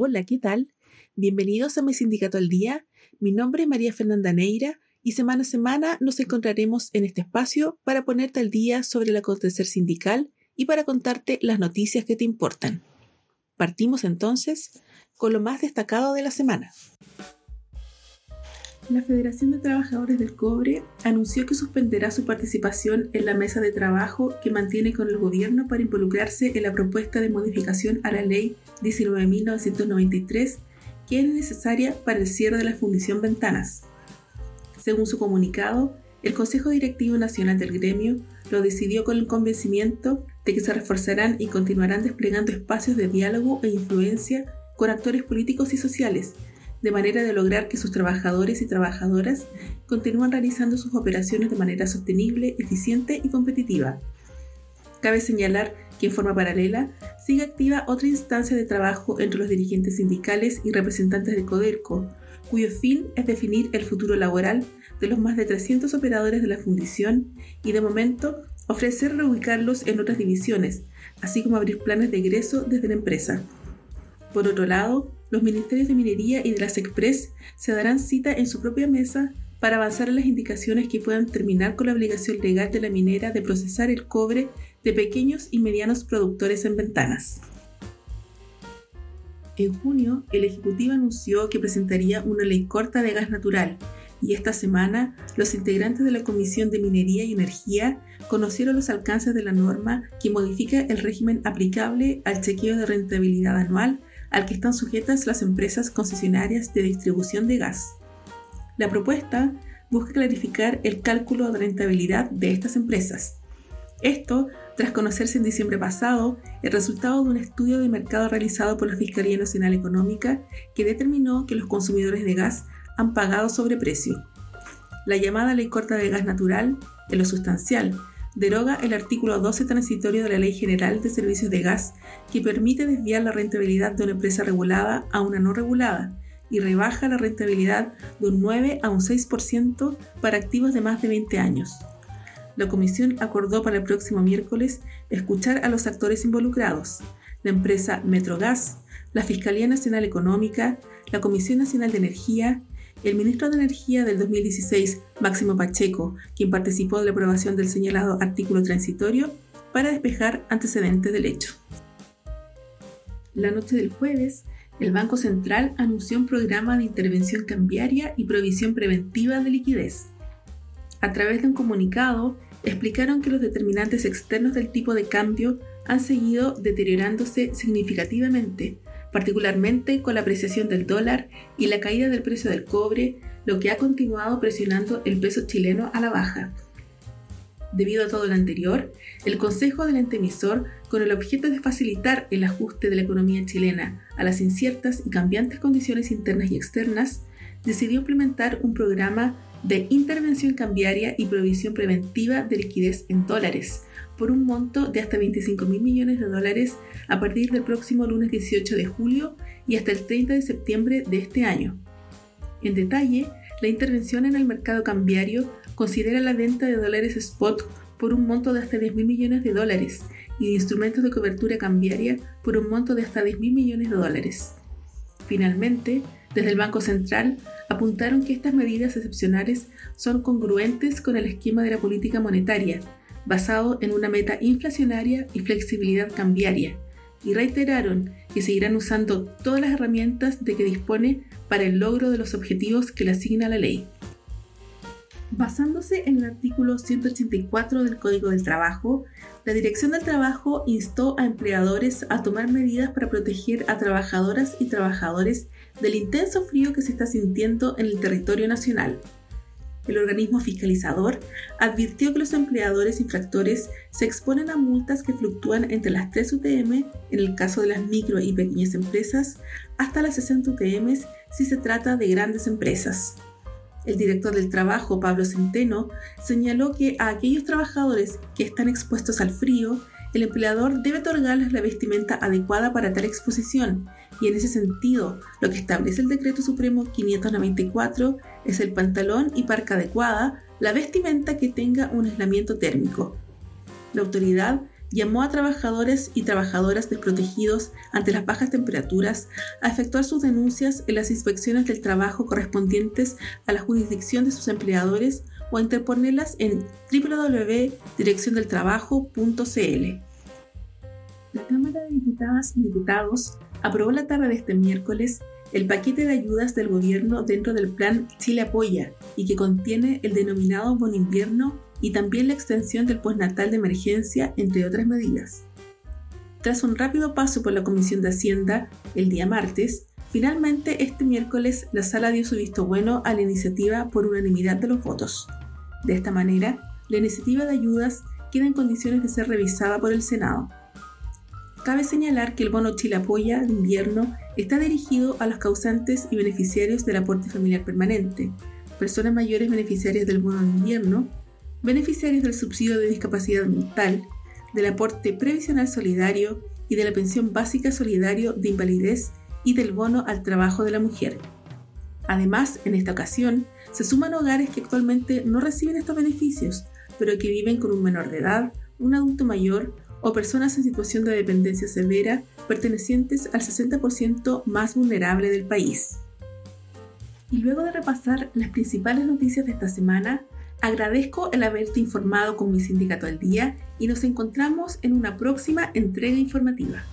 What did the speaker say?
Hola, ¿qué tal? Bienvenidos a mi sindicato al día. Mi nombre es María Fernanda Neira y semana a semana nos encontraremos en este espacio para ponerte al día sobre el acontecer sindical y para contarte las noticias que te importan. Partimos entonces con lo más destacado de la semana. La Federación de Trabajadores del Cobre anunció que suspenderá su participación en la mesa de trabajo que mantiene con el gobierno para involucrarse en la propuesta de modificación a la ley 19.993 que es necesaria para el cierre de la fundición Ventanas. Según su comunicado, el Consejo Directivo Nacional del Gremio lo decidió con el convencimiento de que se reforzarán y continuarán desplegando espacios de diálogo e influencia con actores políticos y sociales de manera de lograr que sus trabajadores y trabajadoras continúen realizando sus operaciones de manera sostenible, eficiente y competitiva. Cabe señalar que en forma paralela sigue activa otra instancia de trabajo entre los dirigentes sindicales y representantes de Codelco, cuyo fin es definir el futuro laboral de los más de 300 operadores de la fundición y de momento ofrecer reubicarlos en otras divisiones, así como abrir planes de egreso desde la empresa. Por otro lado, los ministerios de Minería y de las Express se darán cita en su propia mesa para avanzar en las indicaciones que puedan terminar con la obligación legal de la minera de procesar el cobre de pequeños y medianos productores en ventanas. En junio, el Ejecutivo anunció que presentaría una ley corta de gas natural y esta semana los integrantes de la Comisión de Minería y Energía conocieron los alcances de la norma que modifica el régimen aplicable al chequeo de rentabilidad anual al que están sujetas las empresas concesionarias de distribución de gas. La propuesta busca clarificar el cálculo de rentabilidad de estas empresas. Esto tras conocerse en diciembre pasado el resultado de un estudio de mercado realizado por la Fiscalía Nacional Económica que determinó que los consumidores de gas han pagado sobreprecio. La llamada ley corta de gas natural, en lo sustancial, deroga el artículo 12 transitorio de la Ley General de Servicios de Gas que permite desviar la rentabilidad de una empresa regulada a una no regulada y rebaja la rentabilidad de un 9 a un 6% para activos de más de 20 años. La Comisión acordó para el próximo miércoles escuchar a los actores involucrados, la empresa Metrogas, la Fiscalía Nacional Económica, la Comisión Nacional de Energía, el ministro de Energía del 2016, Máximo Pacheco, quien participó de la aprobación del señalado artículo transitorio, para despejar antecedentes del hecho. La noche del jueves, el Banco Central anunció un programa de intervención cambiaria y provisión preventiva de liquidez. A través de un comunicado, explicaron que los determinantes externos del tipo de cambio han seguido deteriorándose significativamente, particularmente con la apreciación del dólar y la caída del precio del cobre, lo que ha continuado presionando el peso chileno a la baja. Debido a todo lo anterior, el Consejo del ente emisor, con el objeto de facilitar el ajuste de la economía chilena a las inciertas y cambiantes condiciones internas y externas, decidió implementar un programa de intervención cambiaria y provisión preventiva de liquidez en dólares, por un monto de hasta 25 mil millones de dólares a partir del próximo lunes 18 de julio y hasta el 30 de septiembre de este año. En detalle, la intervención en el mercado cambiario considera la venta de dólares spot por un monto de hasta 10 mil millones de dólares y de instrumentos de cobertura cambiaria por un monto de hasta 10 mil millones de dólares. Finalmente, desde el Banco Central apuntaron que estas medidas excepcionales son congruentes con el esquema de la política monetaria basado en una meta inflacionaria y flexibilidad cambiaria, y reiteraron que seguirán usando todas las herramientas de que dispone para el logro de los objetivos que le asigna la ley. Basándose en el artículo 184 del Código del Trabajo, la Dirección del Trabajo instó a empleadores a tomar medidas para proteger a trabajadoras y trabajadores del intenso frío que se está sintiendo en el territorio nacional el organismo fiscalizador advirtió que los empleadores infractores se exponen a multas que fluctúan entre las 3 UTM en el caso de las micro y pequeñas empresas hasta las 60 UTM si se trata de grandes empresas. El director del trabajo, Pablo Centeno, señaló que a aquellos trabajadores que están expuestos al frío, el empleador debe otorgarles la vestimenta adecuada para tal exposición y en ese sentido, lo que establece el Decreto Supremo 594 es el pantalón y parca adecuada, la vestimenta que tenga un aislamiento térmico. La autoridad llamó a trabajadores y trabajadoras desprotegidos ante las bajas temperaturas a efectuar sus denuncias en las inspecciones del trabajo correspondientes a la jurisdicción de sus empleadores o interponerlas en www.direcciondeltrabajo.cl. La Cámara de Diputadas y Diputados aprobó la tarde de este miércoles el paquete de ayudas del gobierno dentro del plan Chile Apoya y que contiene el denominado bono invierno y también la extensión del postnatal de emergencia, entre otras medidas. Tras un rápido paso por la Comisión de Hacienda el día martes, finalmente este miércoles la sala dio su visto bueno a la iniciativa por unanimidad de los votos. De esta manera, la iniciativa de ayudas queda en condiciones de ser revisada por el Senado. Cabe señalar que el bono Chile Apoya de invierno está dirigido a los causantes y beneficiarios del aporte familiar permanente, personas mayores beneficiarias del bono de invierno, beneficiarios del subsidio de discapacidad mental, del aporte previsional solidario y de la pensión básica solidario de invalidez y del bono al trabajo de la mujer. Además, en esta ocasión, se suman hogares que actualmente no reciben estos beneficios, pero que viven con un menor de edad, un adulto mayor o personas en situación de dependencia severa pertenecientes al 60% más vulnerable del país. Y luego de repasar las principales noticias de esta semana, agradezco el haberte informado con mi sindicato al día y nos encontramos en una próxima entrega informativa.